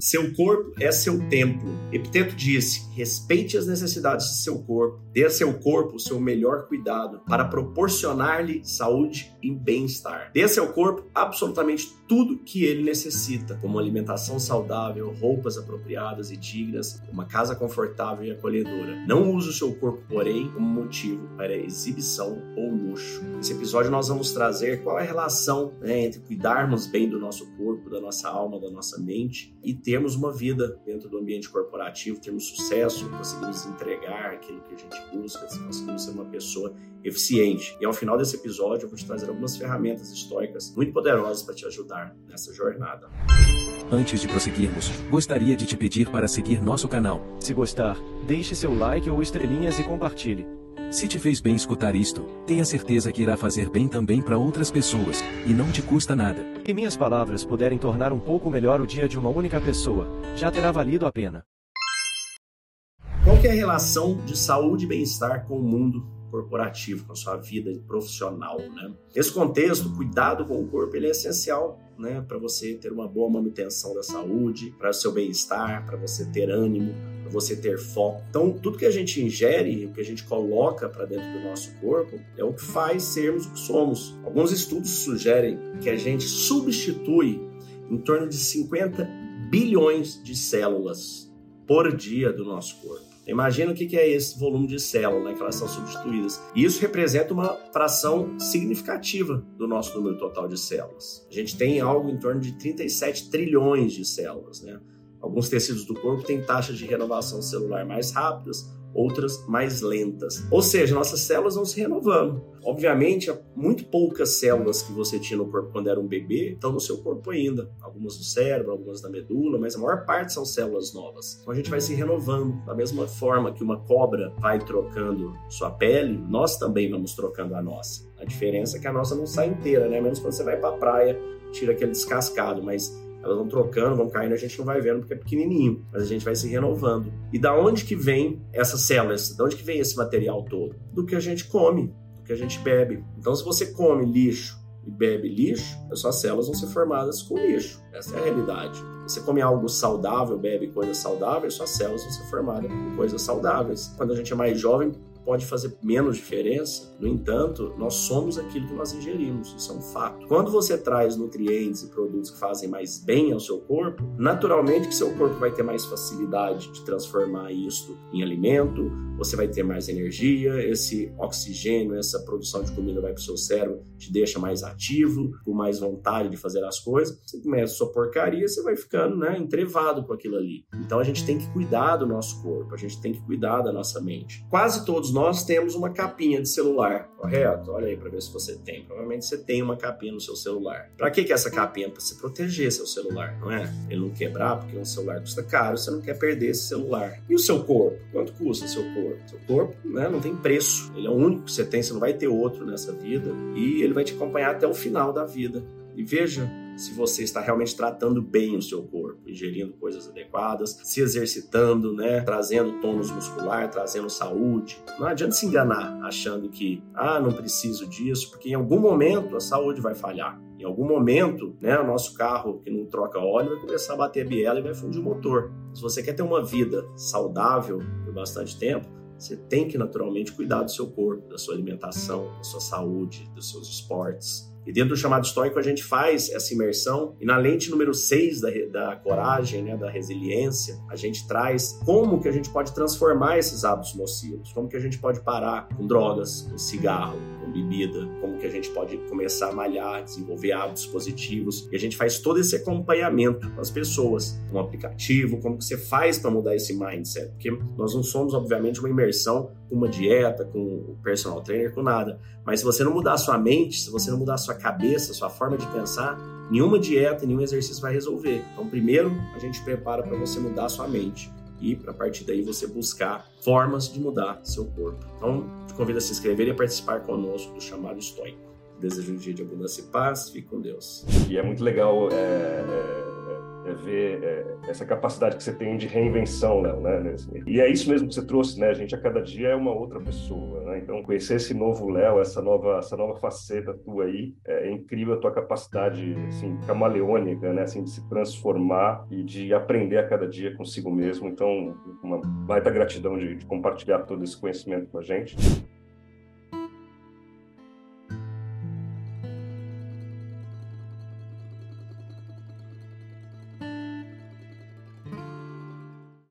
Seu corpo é seu templo. Epiteto disse: respeite as necessidades de seu corpo, dê a seu corpo o seu melhor cuidado para proporcionar-lhe saúde e bem-estar. Dê a seu corpo absolutamente tudo que ele necessita, como alimentação saudável, roupas apropriadas e dignas, uma casa confortável e acolhedora. Não use o seu corpo, porém, como motivo para exibição ou luxo. Nesse episódio nós vamos trazer qual é a relação né, entre cuidarmos bem do nosso corpo, da nossa alma, da nossa mente e termos uma vida dentro do ambiente corporativo, termos sucesso, conseguimos entregar aquilo que a gente busca, conseguimos ser uma pessoa eficiente. E ao final desse episódio eu vou te trazer algumas ferramentas históricas muito poderosas para te ajudar nessa jornada. Antes de prosseguirmos, gostaria de te pedir para seguir nosso canal. Se gostar, deixe seu like ou estrelinhas e compartilhe. Se te fez bem escutar isto, tenha certeza que irá fazer bem também para outras pessoas, e não te custa nada. E minhas palavras puderem tornar um pouco melhor o dia de uma única pessoa, já terá valido a pena. Qual é a relação de saúde e bem-estar com o mundo corporativo, com a sua vida profissional, né? Nesse contexto, cuidado com o corpo ele é essencial, né, para você ter uma boa manutenção da saúde, para o seu bem-estar, para você ter ânimo, para você ter foco. Então, tudo que a gente ingere, o que a gente coloca para dentro do nosso corpo, é o que faz sermos o que somos. Alguns estudos sugerem que a gente substitui em torno de 50 bilhões de células por dia do nosso corpo. Imagina o que é esse volume de células né, que elas são substituídas. E isso representa uma fração significativa do nosso número total de células. A gente tem algo em torno de 37 trilhões de células. Né? Alguns tecidos do corpo têm taxas de renovação celular mais rápidas, outras mais lentas. Ou seja, nossas células vão se renovando. Obviamente, muito poucas células que você tinha no corpo quando era um bebê estão no seu corpo ainda. Algumas do cérebro, algumas da medula, mas a maior parte são células novas. Então a gente vai se renovando. Da mesma forma que uma cobra vai trocando sua pele, nós também vamos trocando a nossa. A diferença é que a nossa não sai inteira, né? Menos quando você vai para a praia, tira aquele descascado, mas elas vão trocando, vão caindo, a gente não vai vendo porque é pequenininho, mas a gente vai se renovando. E da onde que vem essas células? Da onde que vem esse material todo? Do que a gente come, do que a gente bebe. Então, se você come lixo e bebe lixo, as suas células vão ser formadas com lixo. Essa é a realidade. Você come algo saudável, bebe coisas saudáveis, suas células vão ser formadas com coisas saudáveis. Quando a gente é mais jovem, pode fazer menos diferença. No entanto, nós somos aquilo que nós ingerimos, isso é um fato. Quando você traz nutrientes e produtos que fazem mais bem ao seu corpo, naturalmente que seu corpo vai ter mais facilidade de transformar isso em alimento, você vai ter mais energia, esse oxigênio, essa produção de comida vai para o seu cérebro, te deixa mais ativo, com mais vontade de fazer as coisas. Você começa a sua porcaria, você vai ficando né, entrevado com aquilo ali. Então a gente tem que cuidar do nosso corpo, a gente tem que cuidar da nossa mente. Quase todos nós temos uma capinha de celular, correto? Olha aí para ver se você tem. Provavelmente você tem uma capinha no seu celular. Para que, que é essa capinha? Para se proteger seu celular, não é? Ele não quebrar, porque um celular custa caro, você não quer perder esse celular. E o seu corpo? Quanto custa seu corpo? Seu corpo né, não tem preço. Ele é o único que você tem, você não vai ter outro nessa vida. E ele vai te acompanhar até o final da vida. E veja se você está realmente tratando bem o seu corpo, ingerindo coisas adequadas, se exercitando, né, trazendo tônus muscular, trazendo saúde. Não adianta se enganar achando que, ah, não preciso disso, porque em algum momento a saúde vai falhar. Em algum momento, né, o nosso carro que não troca óleo vai começar a bater a biela e vai fundir o motor. Se você quer ter uma vida saudável por bastante tempo, você tem que naturalmente cuidar do seu corpo, da sua alimentação, da sua saúde, dos seus esportes. E dentro do chamado estoico a gente faz essa imersão. E na lente número 6 da, da coragem, né, da resiliência, a gente traz como que a gente pode transformar esses hábitos nocivos, como que a gente pode parar com drogas, com cigarro, bebida, como que a gente pode começar a malhar, desenvolver hábitos positivos. E a gente faz todo esse acompanhamento com as pessoas, um aplicativo, como que você faz para mudar esse mindset, porque nós não somos obviamente uma imersão com uma dieta, com o personal trainer, com nada. Mas se você não mudar a sua mente, se você não mudar a sua cabeça, a sua forma de pensar, nenhuma dieta, nenhum exercício vai resolver. Então, primeiro, a gente prepara para você mudar a sua mente e para partir daí você buscar formas de mudar seu corpo. Então, te convido a se inscrever e a participar conosco do chamado estoico. Desejo um dia de abundância e paz. Fique com Deus. E é muito legal é é, ver é, essa capacidade que você tem de reinvenção, Léo, né? E é isso mesmo que você trouxe, né? A gente a cada dia é uma outra pessoa, né? Então conhecer esse novo Léo, essa nova, essa nova faceta tua aí, é incrível a tua capacidade, assim, camaleônica, né? Assim, de se transformar e de aprender a cada dia consigo mesmo. Então, uma baita gratidão de, de compartilhar todo esse conhecimento com a gente.